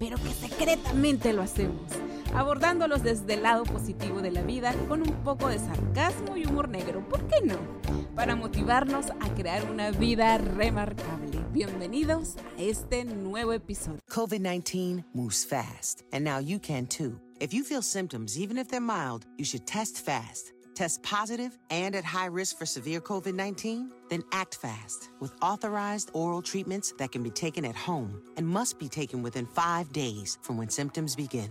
pero que secretamente lo hacemos, abordándolos desde el lado positivo de la vida con un poco de sarcasmo y humor negro, ¿por qué no? Para motivarnos a crear una vida remarcable. Bienvenidos a este nuevo episodio. COVID-19 moves fast, and now you can too. If you feel symptoms, even if they're mild, you should test fast. Test positive and at high risk for severe COVID 19? Then act fast with authorized oral treatments that can be taken at home and must be taken within five days from when symptoms begin.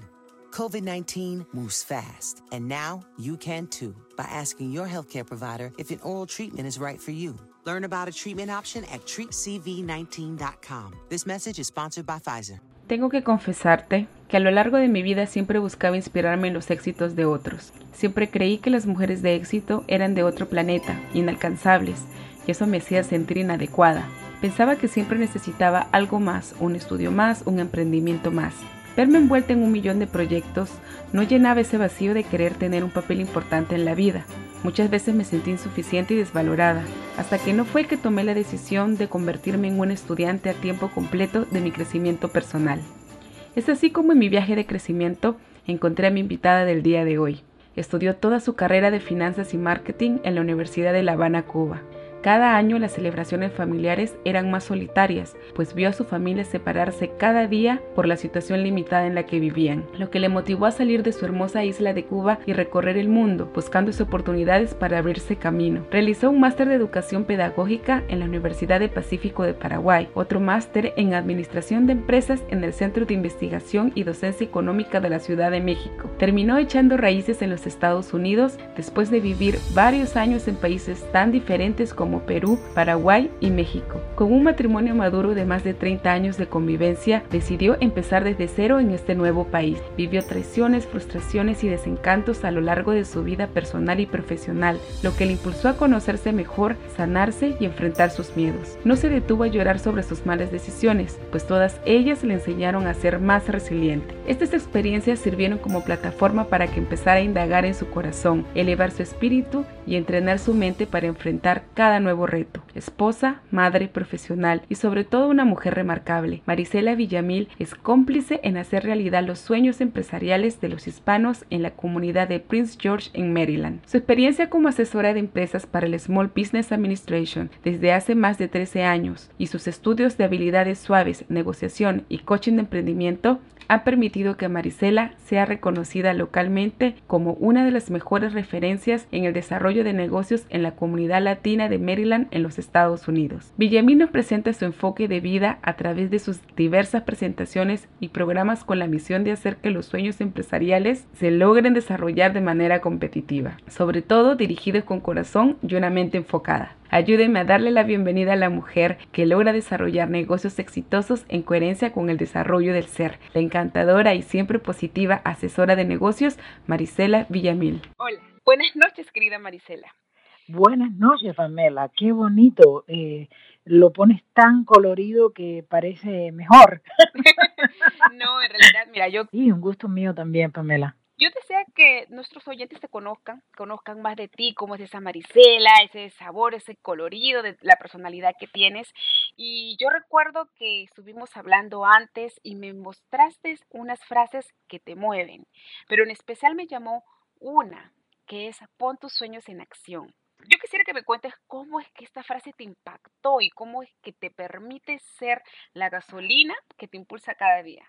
COVID 19 moves fast, and now you can too by asking your healthcare provider if an oral treatment is right for you. Learn about a treatment option at treatcv19.com. This message is sponsored by Pfizer. Tengo que confesarte que a lo largo de mi vida siempre buscaba inspirarme en los éxitos de otros. Siempre creí que las mujeres de éxito eran de otro planeta, inalcanzables, y eso me hacía sentir inadecuada. Pensaba que siempre necesitaba algo más, un estudio más, un emprendimiento más. Verme envuelta en un millón de proyectos no llenaba ese vacío de querer tener un papel importante en la vida. Muchas veces me sentí insuficiente y desvalorada, hasta que no fue que tomé la decisión de convertirme en un estudiante a tiempo completo de mi crecimiento personal. Es así como en mi viaje de crecimiento encontré a mi invitada del día de hoy. Estudió toda su carrera de finanzas y marketing en la Universidad de La Habana, Cuba. Cada año las celebraciones familiares eran más solitarias, pues vio a su familia separarse cada día por la situación limitada en la que vivían, lo que le motivó a salir de su hermosa isla de Cuba y recorrer el mundo, buscando oportunidades para abrirse camino. Realizó un máster de educación pedagógica en la Universidad de Pacífico de Paraguay, otro máster en administración de empresas en el Centro de Investigación y Docencia Económica de la Ciudad de México. Terminó echando raíces en los Estados Unidos después de vivir varios años en países tan diferentes como como Perú, Paraguay y México. Con un matrimonio maduro de más de 30 años de convivencia, decidió empezar desde cero en este nuevo país. Vivió traiciones, frustraciones y desencantos a lo largo de su vida personal y profesional, lo que le impulsó a conocerse mejor, sanarse y enfrentar sus miedos. No se detuvo a llorar sobre sus malas decisiones, pues todas ellas le enseñaron a ser más resiliente. Estas experiencias sirvieron como plataforma para que empezara a indagar en su corazón, elevar su espíritu y entrenar su mente para enfrentar cada nuevo reto. Esposa, madre, profesional y sobre todo una mujer remarcable. Marisela Villamil es cómplice en hacer realidad los sueños empresariales de los hispanos en la comunidad de Prince George en Maryland. Su experiencia como asesora de empresas para el Small Business Administration desde hace más de 13 años y sus estudios de habilidades suaves, negociación y coaching de emprendimiento ha permitido que Marisela sea reconocida localmente como una de las mejores referencias en el desarrollo de negocios en la comunidad latina de Maryland en los Estados Unidos. Villamil nos presenta su enfoque de vida a través de sus diversas presentaciones y programas con la misión de hacer que los sueños empresariales se logren desarrollar de manera competitiva, sobre todo dirigidos con corazón y una mente enfocada. Ayúdenme a darle la bienvenida a la mujer que logra desarrollar negocios exitosos en coherencia con el desarrollo del ser. La encantadora y siempre positiva asesora de negocios, Marisela Villamil. Hola, buenas noches, querida Marisela. Buenas noches, Pamela. Qué bonito. Eh, lo pones tan colorido que parece mejor. no, en realidad, mira, yo... Sí, un gusto mío también, Pamela. Yo deseo que nuestros oyentes te conozcan, conozcan más de ti, cómo es esa Marisela, ese sabor, ese colorido de la personalidad que tienes. Y yo recuerdo que estuvimos hablando antes y me mostraste unas frases que te mueven, pero en especial me llamó una, que es pon tus sueños en acción. Yo quisiera que me cuentes cómo es que esta frase te impactó y cómo es que te permite ser la gasolina que te impulsa cada día.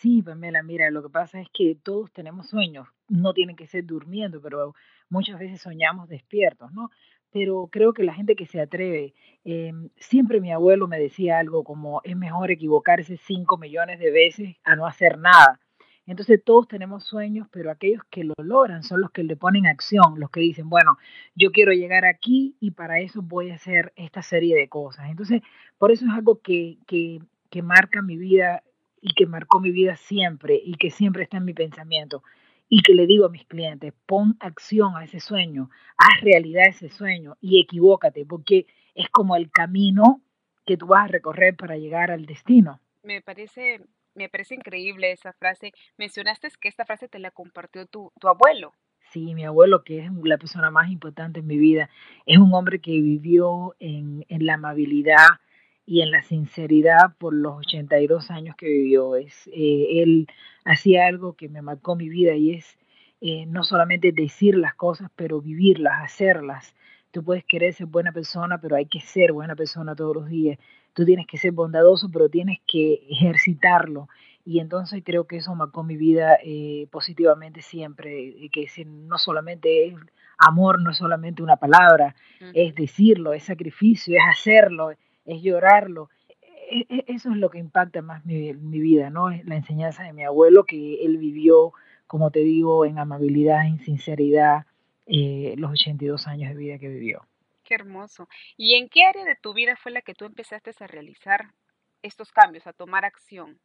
Sí, Pamela, mira, lo que pasa es que todos tenemos sueños, no tienen que ser durmiendo, pero muchas veces soñamos despiertos, ¿no? pero creo que la gente que se atreve, eh, siempre mi abuelo me decía algo como es mejor equivocarse cinco millones de veces a no hacer nada. Entonces todos tenemos sueños, pero aquellos que lo logran son los que le ponen acción, los que dicen, bueno, yo quiero llegar aquí y para eso voy a hacer esta serie de cosas. Entonces, por eso es algo que, que, que marca mi vida y que marcó mi vida siempre y que siempre está en mi pensamiento y que le digo a mis clientes, pon acción a ese sueño, haz realidad ese sueño y equivócate, porque es como el camino que tú vas a recorrer para llegar al destino. Me parece me parece increíble esa frase. Mencionaste que esta frase te la compartió tu, tu abuelo. Sí, mi abuelo, que es la persona más importante en mi vida, es un hombre que vivió en, en la amabilidad y en la sinceridad por los 82 años que vivió. Es, eh, él hacía algo que me marcó mi vida y es eh, no solamente decir las cosas, pero vivirlas, hacerlas. Tú puedes querer ser buena persona, pero hay que ser buena persona todos los días tú tienes que ser bondadoso, pero tienes que ejercitarlo. Y entonces creo que eso marcó mi vida eh, positivamente siempre, que no solamente es amor, no es solamente una palabra, es decirlo, es sacrificio, es hacerlo, es llorarlo. E, e, eso es lo que impacta más mi, mi vida, ¿no? Es la enseñanza de mi abuelo, que él vivió, como te digo, en amabilidad, en sinceridad, eh, los 82 años de vida que vivió. Qué hermoso. ¿Y en qué área de tu vida fue la que tú empezaste a realizar estos cambios, a tomar acción?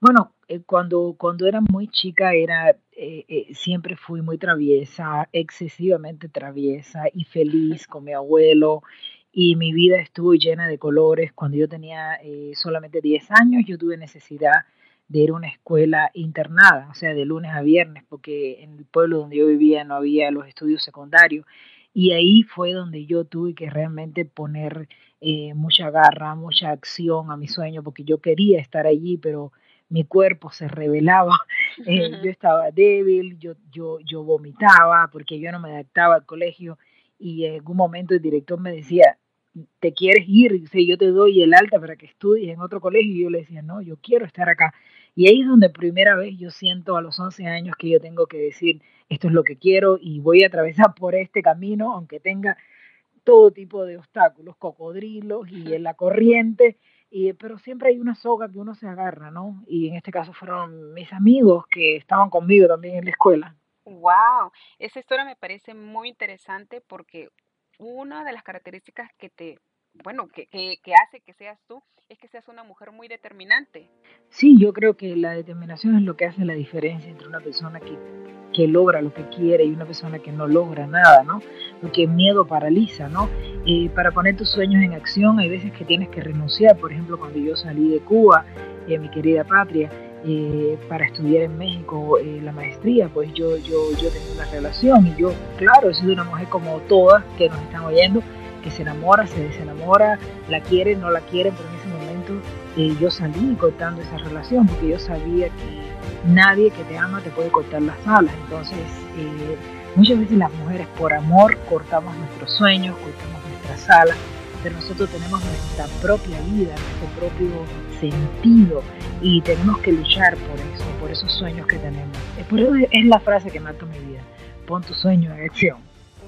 Bueno, eh, cuando, cuando era muy chica era eh, eh, siempre fui muy traviesa, excesivamente traviesa y feliz con mi abuelo y mi vida estuvo llena de colores. Cuando yo tenía solamente 10 años yo tuve necesidad de ir a una escuela internada, o sea, de lunes a viernes, porque en el pueblo donde yo vivía no había los estudios secundarios. Y ahí fue donde yo tuve que realmente poner eh, mucha garra, mucha acción a mi sueño, porque yo quería estar allí, pero mi cuerpo se revelaba, eh, yo estaba débil, yo, yo, yo vomitaba porque yo no me adaptaba al colegio. Y en algún momento el director me decía, ¿te quieres ir? Si yo te doy el alta para que estudies en otro colegio y yo le decía, no, yo quiero estar acá. Y ahí es donde primera vez yo siento a los 11 años que yo tengo que decir, esto es lo que quiero y voy a atravesar por este camino, aunque tenga todo tipo de obstáculos, cocodrilos y en la corriente, y, pero siempre hay una soga que uno se agarra, ¿no? Y en este caso fueron mis amigos que estaban conmigo también en la escuela. Wow, esa historia me parece muy interesante porque una de las características que te bueno, que, que, hace que seas tú, es que seas una mujer muy determinante. Sí, yo creo que la determinación es lo que hace la diferencia entre una persona que, que logra lo que quiere y una persona que no logra nada, ¿no? Porque el miedo paraliza, ¿no? Eh, para poner tus sueños en acción hay veces que tienes que renunciar, por ejemplo, cuando yo salí de Cuba, eh, mi querida patria, eh, para estudiar en México eh, la maestría, pues yo, yo, yo tenía una relación y yo, claro, he sido una mujer como todas que nos están oyendo, que se enamora, se desenamora, la quiere, no la quiere, pero en ese momento eh, yo salí cortando esa relación porque yo sabía que nadie que te ama te puede cortar las alas. Entonces, eh, muchas veces las mujeres por amor cortamos nuestros sueños, cortamos nuestras alas, pero nosotros tenemos nuestra propia vida, nuestro propio sentido y tenemos que luchar por eso, por esos sueños que tenemos. Por eso es la frase que mata mi vida. Pon tu sueño en acción.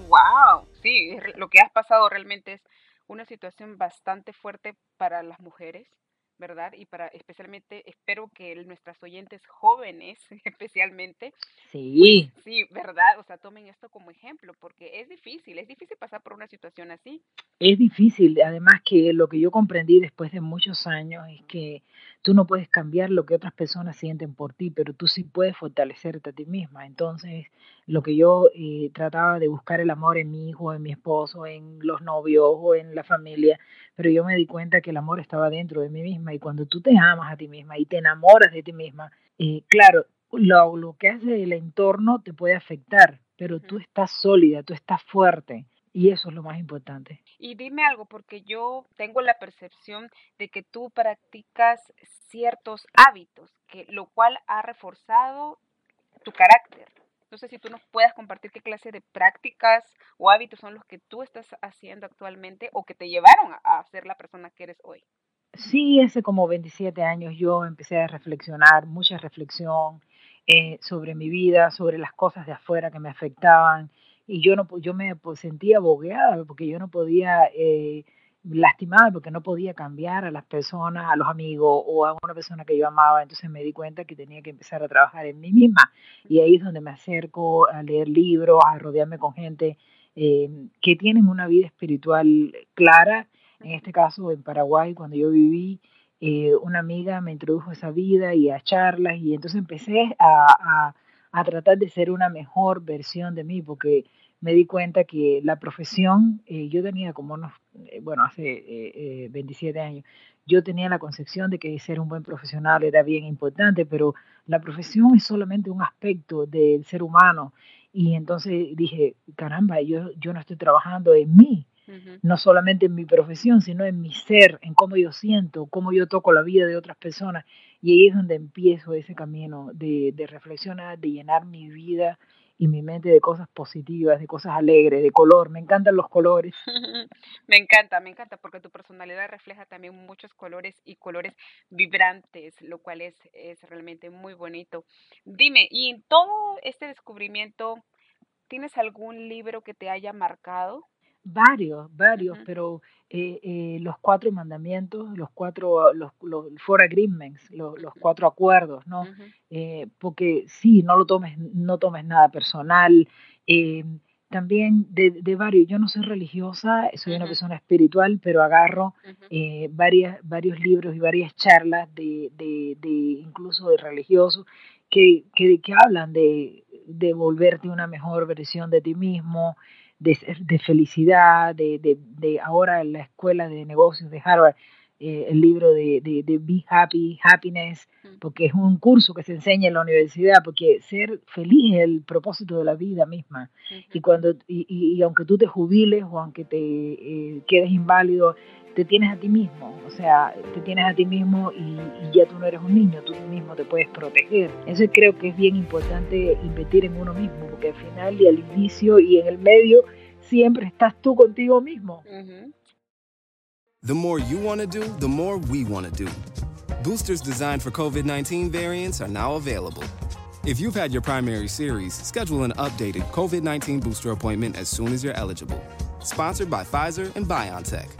¡Wow! sí, lo que has pasado realmente es una situación bastante fuerte para las mujeres, ¿verdad? Y para especialmente, espero que nuestras oyentes jóvenes, especialmente, sí, pues, sí, ¿verdad? O sea, tomen esto como ejemplo, porque es difícil, es difícil pasar por una situación así. Es difícil, además que lo que yo comprendí después de muchos años es que tú no puedes cambiar lo que otras personas sienten por ti, pero tú sí puedes fortalecerte a ti misma. Entonces, lo que yo eh, trataba de buscar el amor en mi hijo, en mi esposo, en los novios o en la familia, pero yo me di cuenta que el amor estaba dentro de mí misma y cuando tú te amas a ti misma y te enamoras de ti misma, eh, claro, lo, lo que hace el entorno te puede afectar, pero tú estás sólida, tú estás fuerte y eso es lo más importante. Y dime algo, porque yo tengo la percepción de que tú practicas ciertos hábitos, que lo cual ha reforzado tu carácter. No sé si tú nos puedas compartir qué clase de prácticas o hábitos son los que tú estás haciendo actualmente o que te llevaron a, ser la persona que eres hoy. Sí, hace como 27 años yo empecé a reflexionar, mucha reflexión eh, sobre mi vida, sobre las cosas de afuera que me afectaban y yo no yo me sentía bogueada porque yo no podía eh, lastimada porque no podía cambiar a las personas, a los amigos o a una persona que yo amaba, entonces me di cuenta que tenía que empezar a trabajar en mí misma y ahí es donde me acerco a leer libros, a rodearme con gente eh, que tienen una vida espiritual clara, en este caso en Paraguay cuando yo viví, eh, una amiga me introdujo a esa vida y a charlas y entonces empecé a, a tratar de ser una mejor versión de mí porque me di cuenta que la profesión, eh, yo tenía como unos, eh, bueno, hace 27 eh, años, yo tenía la concepción de que ser un buen profesional era bien importante, pero la profesión es solamente un aspecto del ser humano. Y entonces dije, caramba, yo, yo no estoy trabajando en mí, no solamente en mi profesión, sino en mi ser, en cómo yo siento, cómo yo toco la vida de otras personas. Y ahí es donde empiezo ese camino de, de reflexionar, de llenar mi vida y mi mente de cosas positivas, de cosas alegres, de color. Me encantan los colores. me encanta, me encanta, porque tu personalidad refleja también muchos colores y colores vibrantes, lo cual es, es realmente muy bonito. Dime, y en todo este descubrimiento, ¿tienes algún libro que te haya marcado? Varios, varios, pero eh, eh, los cuatro mandamientos, los cuatro, los, los four agreements, los, los cuatro acuerdos, ¿no? eh, porque sí, no lo tomes, no tomes nada personal. Eh, también de, de, varios, yo no soy religiosa, soy una persona espiritual, pero agarro eh, varias, varios libros y varias charlas de, de, de incluso de religiosos que, que, que hablan de, de volverte una mejor versión de ti mismo, de, felicidad, de, de, de, ahora en la escuela de negocios de Harvard, eh, el libro de, de, Be Happy, Happiness, porque es un curso que se enseña en la universidad, porque ser feliz es el propósito de la vida misma. Y, cuando, y, y, aunque tú te jubiles o aunque te eh, quedes inválido, te tienes a ti mismo, o sea, te tienes a ti mismo y, ya tú no eres un niño, tú mismo te puedes proteger. Eso creo que es bien importante invertir en uno mismo, porque al final y al inicio y en el medio siempre estás tú contigo mismo. The more you want to do, the more we want to do. Boosters designed for COVID-19 variants are now available. If you've had your primary series, schedule an updated COVID-19 booster appointment as soon as you're eligible. Sponsored by Pfizer and BioNTech.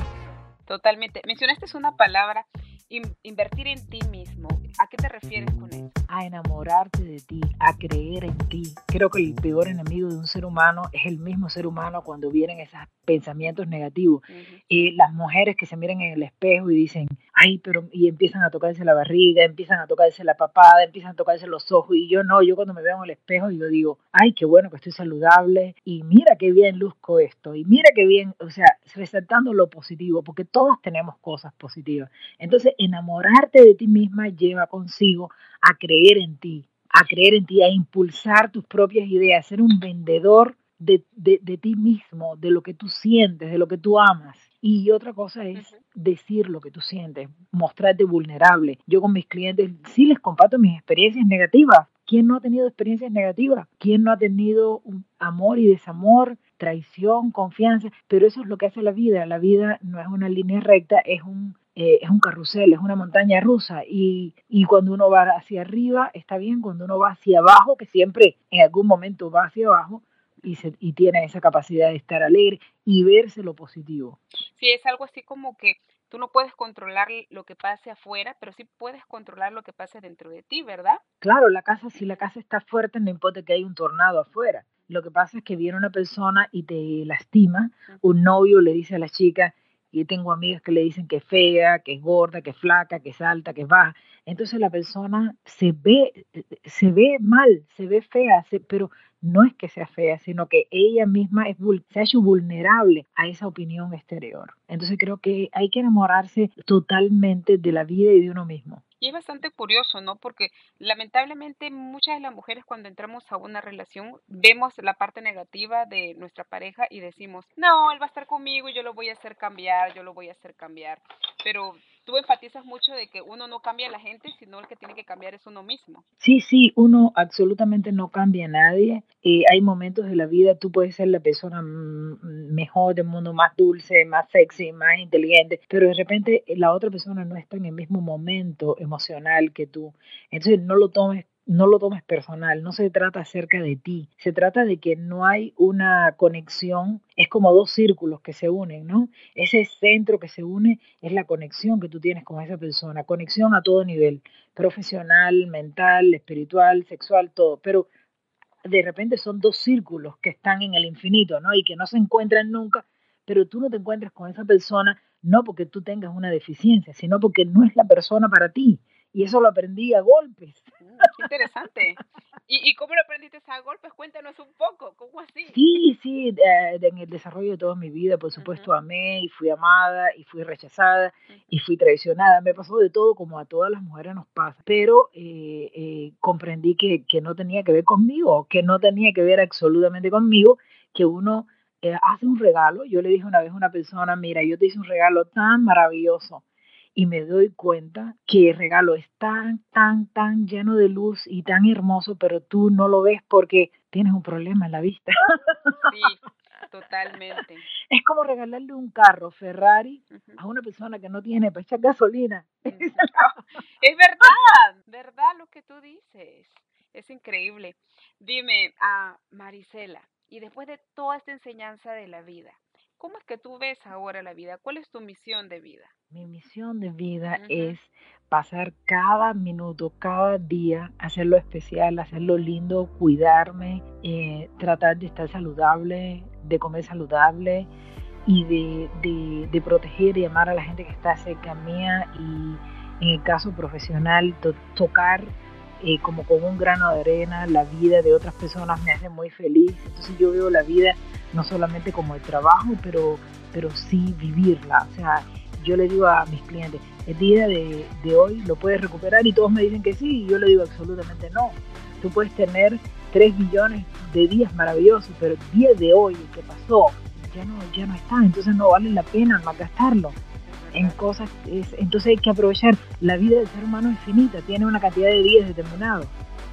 Totalmente. Mencionaste una palabra, invertir en ti mismo. ¿A qué te refieres con eso? A enamorarte de ti, a creer en ti. Creo que el peor enemigo de un ser humano es el mismo ser humano cuando vienen esos pensamientos negativos. Y las mujeres que se miran en el espejo y dicen, ay, pero, y empiezan a tocarse la barriga, empiezan a tocarse la papada, empiezan a tocarse los ojos. Y yo no, yo cuando me veo en el espejo, yo digo, ay, qué bueno que estoy saludable. Y mira qué bien luzco esto. Y mira qué bien, o sea, resaltando lo positivo, porque todas tenemos cosas positivas. Entonces, enamorarte de ti misma lleva consigo a creer en ti, a creer en ti, a impulsar tus propias ideas, ser un vendedor de, ti mismo, de lo que tú sientes, de lo que tú amas. Y otra cosa es decir lo que tú sientes, mostrarte vulnerable. Yo con mis clientes sí les comparto mis experiencias negativas. ¿Quién no ha tenido experiencias negativas? ¿Quién no ha tenido un amor y desamor, traición, confianza? Pero eso es lo que hace la vida. La vida no es una línea recta, es un eh, es un carrusel, es una montaña rusa y, y, cuando uno va hacia arriba está bien, cuando uno va hacia abajo, que siempre en algún momento va hacia abajo y, se, y tiene esa capacidad de estar alegre y verse lo positivo. Sí, es algo así como que tú no puedes controlar lo que pase afuera, pero sí puedes controlar lo que pase dentro de ti, ¿verdad? Claro, la casa, si la casa está fuerte, no importa que haya un tornado afuera. Lo que pasa es que viene una persona y te lastima, un novio le dice a la chica, y tengo amigas que le dicen que es fea, que es gorda, que es flaca, que es alta, que es baja. Entonces la persona se ve, se ve mal, se ve fea, pero no es que sea fea, sino que ella misma es, se ha hecho vulnerable a esa opinión exterior. Entonces creo que hay que enamorarse totalmente de la vida y de uno mismo. Y es bastante curioso, ¿no? Porque lamentablemente muchas de las mujeres cuando entramos a una relación vemos la parte negativa de nuestra pareja y decimos, no, él va a estar conmigo y yo lo voy a hacer cambiar, yo lo voy a hacer cambiar. Pero tú enfatizas mucho de que uno no cambia a la gente, sino el que tiene que cambiar es uno mismo. Sí, sí, uno absolutamente no cambia a nadie. Eh, hay momentos de la vida, tú puedes ser la persona mejor del mundo, más dulce, más sexy, más inteligente, pero de repente la otra persona no está en el mismo momento emocional que tú. Entonces no lo tomes no lo tomes personal, no se trata acerca de ti, se trata de que no hay una conexión, es como dos círculos que se unen, ¿no? Ese centro que se une es la conexión que tú tienes con esa persona, conexión a todo nivel, profesional, mental, espiritual, sexual, todo, pero de repente son dos círculos que están en el infinito, ¿no? Y que no se encuentran nunca, pero tú no te encuentras con esa persona no porque tú tengas una deficiencia, sino porque no es la persona para ti. Y eso lo aprendí a golpes. Mm, qué interesante. ¿Y, ¿Y, cómo lo aprendiste a golpes? Cuéntanos un poco, ¿cómo así? Sí, sí, en el desarrollo de toda mi vida, por supuesto, amé y fui amada y fui rechazada y fui traicionada. Me pasó de todo como a todas las mujeres nos pasa, pero eh, eh, comprendí que, que no tenía que ver conmigo, que no tenía que ver absolutamente conmigo, que uno eh, hace un regalo. Yo le dije una vez a una persona, mira, yo te hice un regalo tan maravilloso y me doy cuenta que el regalo es tan, tan, tan lleno de luz y tan hermoso, pero tú no lo ves porque tienes un problema en la vista. Sí, totalmente. Es como regalarle un carro Ferrari a una persona que no tiene para echar gasolina. es verdad, verdad lo que tú dices. Es increíble. Dime, a Marisela, y después de toda esta enseñanza de la vida, ¿cómo es que tú ves ahora la vida? ¿Cuál es tu misión de vida? Mi misión de vida es pasar cada minuto, cada día, hacerlo especial, hacerlo lindo, cuidarme, eh, tratar de estar saludable, de comer saludable y de, de, proteger y amar a la gente que está cerca mía y en el caso profesional tocar eh, como con un grano de arena la vida de otras personas me hace muy feliz. Entonces yo veo la vida no solamente como el trabajo, pero, pero sí vivirla. O sea, yo le digo a mis clientes, el día de, hoy lo puedes recuperar y todos me dicen que sí, y yo le digo absolutamente no. Tú puedes tener 3 millones de días maravillosos, pero el día de hoy, el que pasó, ya no, ya no está, entonces no vale la pena gastarlo en cosas. entonces hay que aprovechar. La vida del ser humano es finita, tiene una cantidad de días determinados,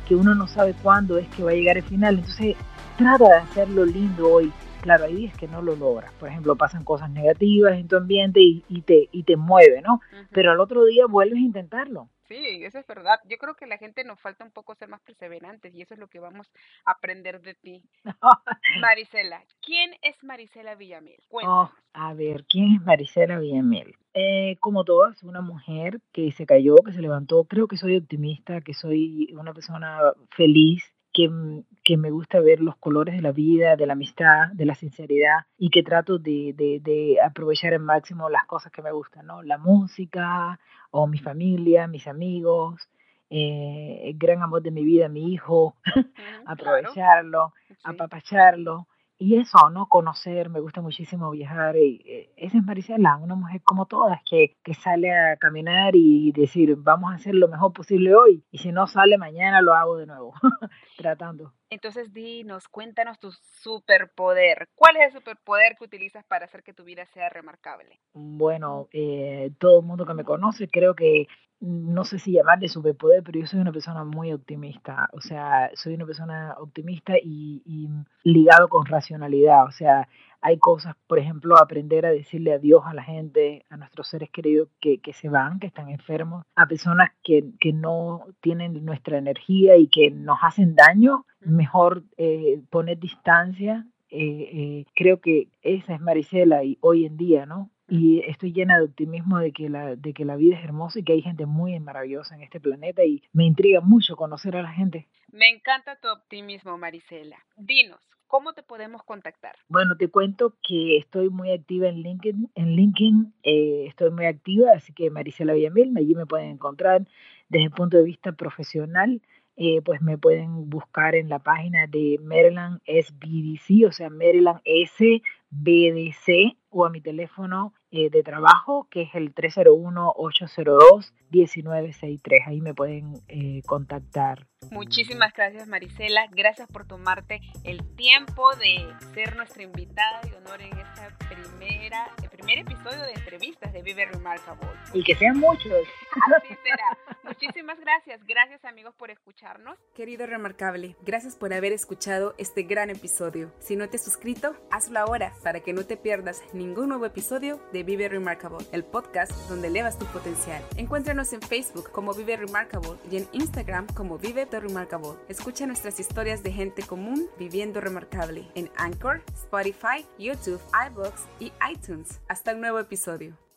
que uno no sabe cuándo es que va a llegar el final. Entonces trata de hacerlo lindo hoy, Claro, hay días que no lo logras. Por ejemplo, pasan cosas negativas en tu ambiente y, te, y te mueve, ¿no? Pero al otro día vuelves a intentarlo. Sí, eso es verdad. Yo creo que la gente nos falta un poco ser más perseverantes y eso es lo que vamos a aprender de ti. Marisela, ¿quién es Marisela Villamil? Oh, a ver, ¿quién es Marisela Villamil? Eh, como todas, una mujer que se cayó, que se levantó. Creo que soy optimista, que soy una persona feliz, que, mm, que, me gusta ver los colores de la vida, de la amistad, de la sinceridad y que trato de, de, de aprovechar al máximo las cosas que me gustan, ¿no? La música o mi familia, mis amigos, eh, el gran amor de mi vida, mi hijo, aprovecharlo, apapacharlo y eso, ¿no? Conocer, me gusta muchísimo viajar. Y, eh, esa es Marisela, una mujer como todas, que, que sale a caminar y decir, vamos a hacer lo mejor posible hoy. Y si no sale mañana, lo hago de nuevo, tratando. Entonces, dinos, cuéntanos tu superpoder. ¿Cuál es el superpoder que utilizas para hacer que tu vida sea remarcable? Bueno, eh, todo el mundo que me conoce creo que no sé si llamarle superpoder, pero yo soy una persona muy optimista. O sea, soy una persona optimista y, y, ligado con racionalidad. O sea, hay cosas, por ejemplo, aprender a decirle adiós a la gente, a nuestros seres queridos que, que se van, que están enfermos, a personas que, que, no tienen nuestra energía y que nos hacen daño. Mejor eh, poner distancia. Eh, eh, creo que esa es Marisela y hoy en día, ¿no? y estoy llena de optimismo de que, la, de que la vida es hermosa y que hay gente muy maravillosa en este planeta y me intriga mucho conocer a la gente. Me encanta tu optimismo, Marisela. Dinos, ¿cómo te podemos contactar? Bueno, te cuento que estoy muy activa en LinkedIn, en LinkedIn eh, estoy muy activa, así que Marisela Villamil, allí me pueden encontrar desde el punto de vista profesional. Eh, pues me pueden buscar en la página de Maryland SBDC, o sea, Maryland SBDC, o a mi teléfono eh, de trabajo, que es el 301-802-1963. Ahí me pueden eh, contactar. Muchísimas gracias, Marisela. Gracias por tomarte el tiempo de ser nuestra invitada y honor en esta primera, el primer episodio de entrevistas de Vive Remarkable. Y que sean muchos. Así será. Muchísimas gracias. Gracias amigos por escucharnos. Querido Remarcable, gracias por haber escuchado este gran episodio. Si no te has suscrito, hazlo ahora para que no te pierdas ningún nuevo episodio de Vive Remarkable, el podcast donde elevas tu potencial. Encuéntranos en Facebook como Vive Remarkable y en Instagram como Vive The Remarkable. Escucha nuestras historias de gente común viviendo remarcable en Anchor, Spotify, YouTube, iBooks y iTunes. Hasta un nuevo episodio.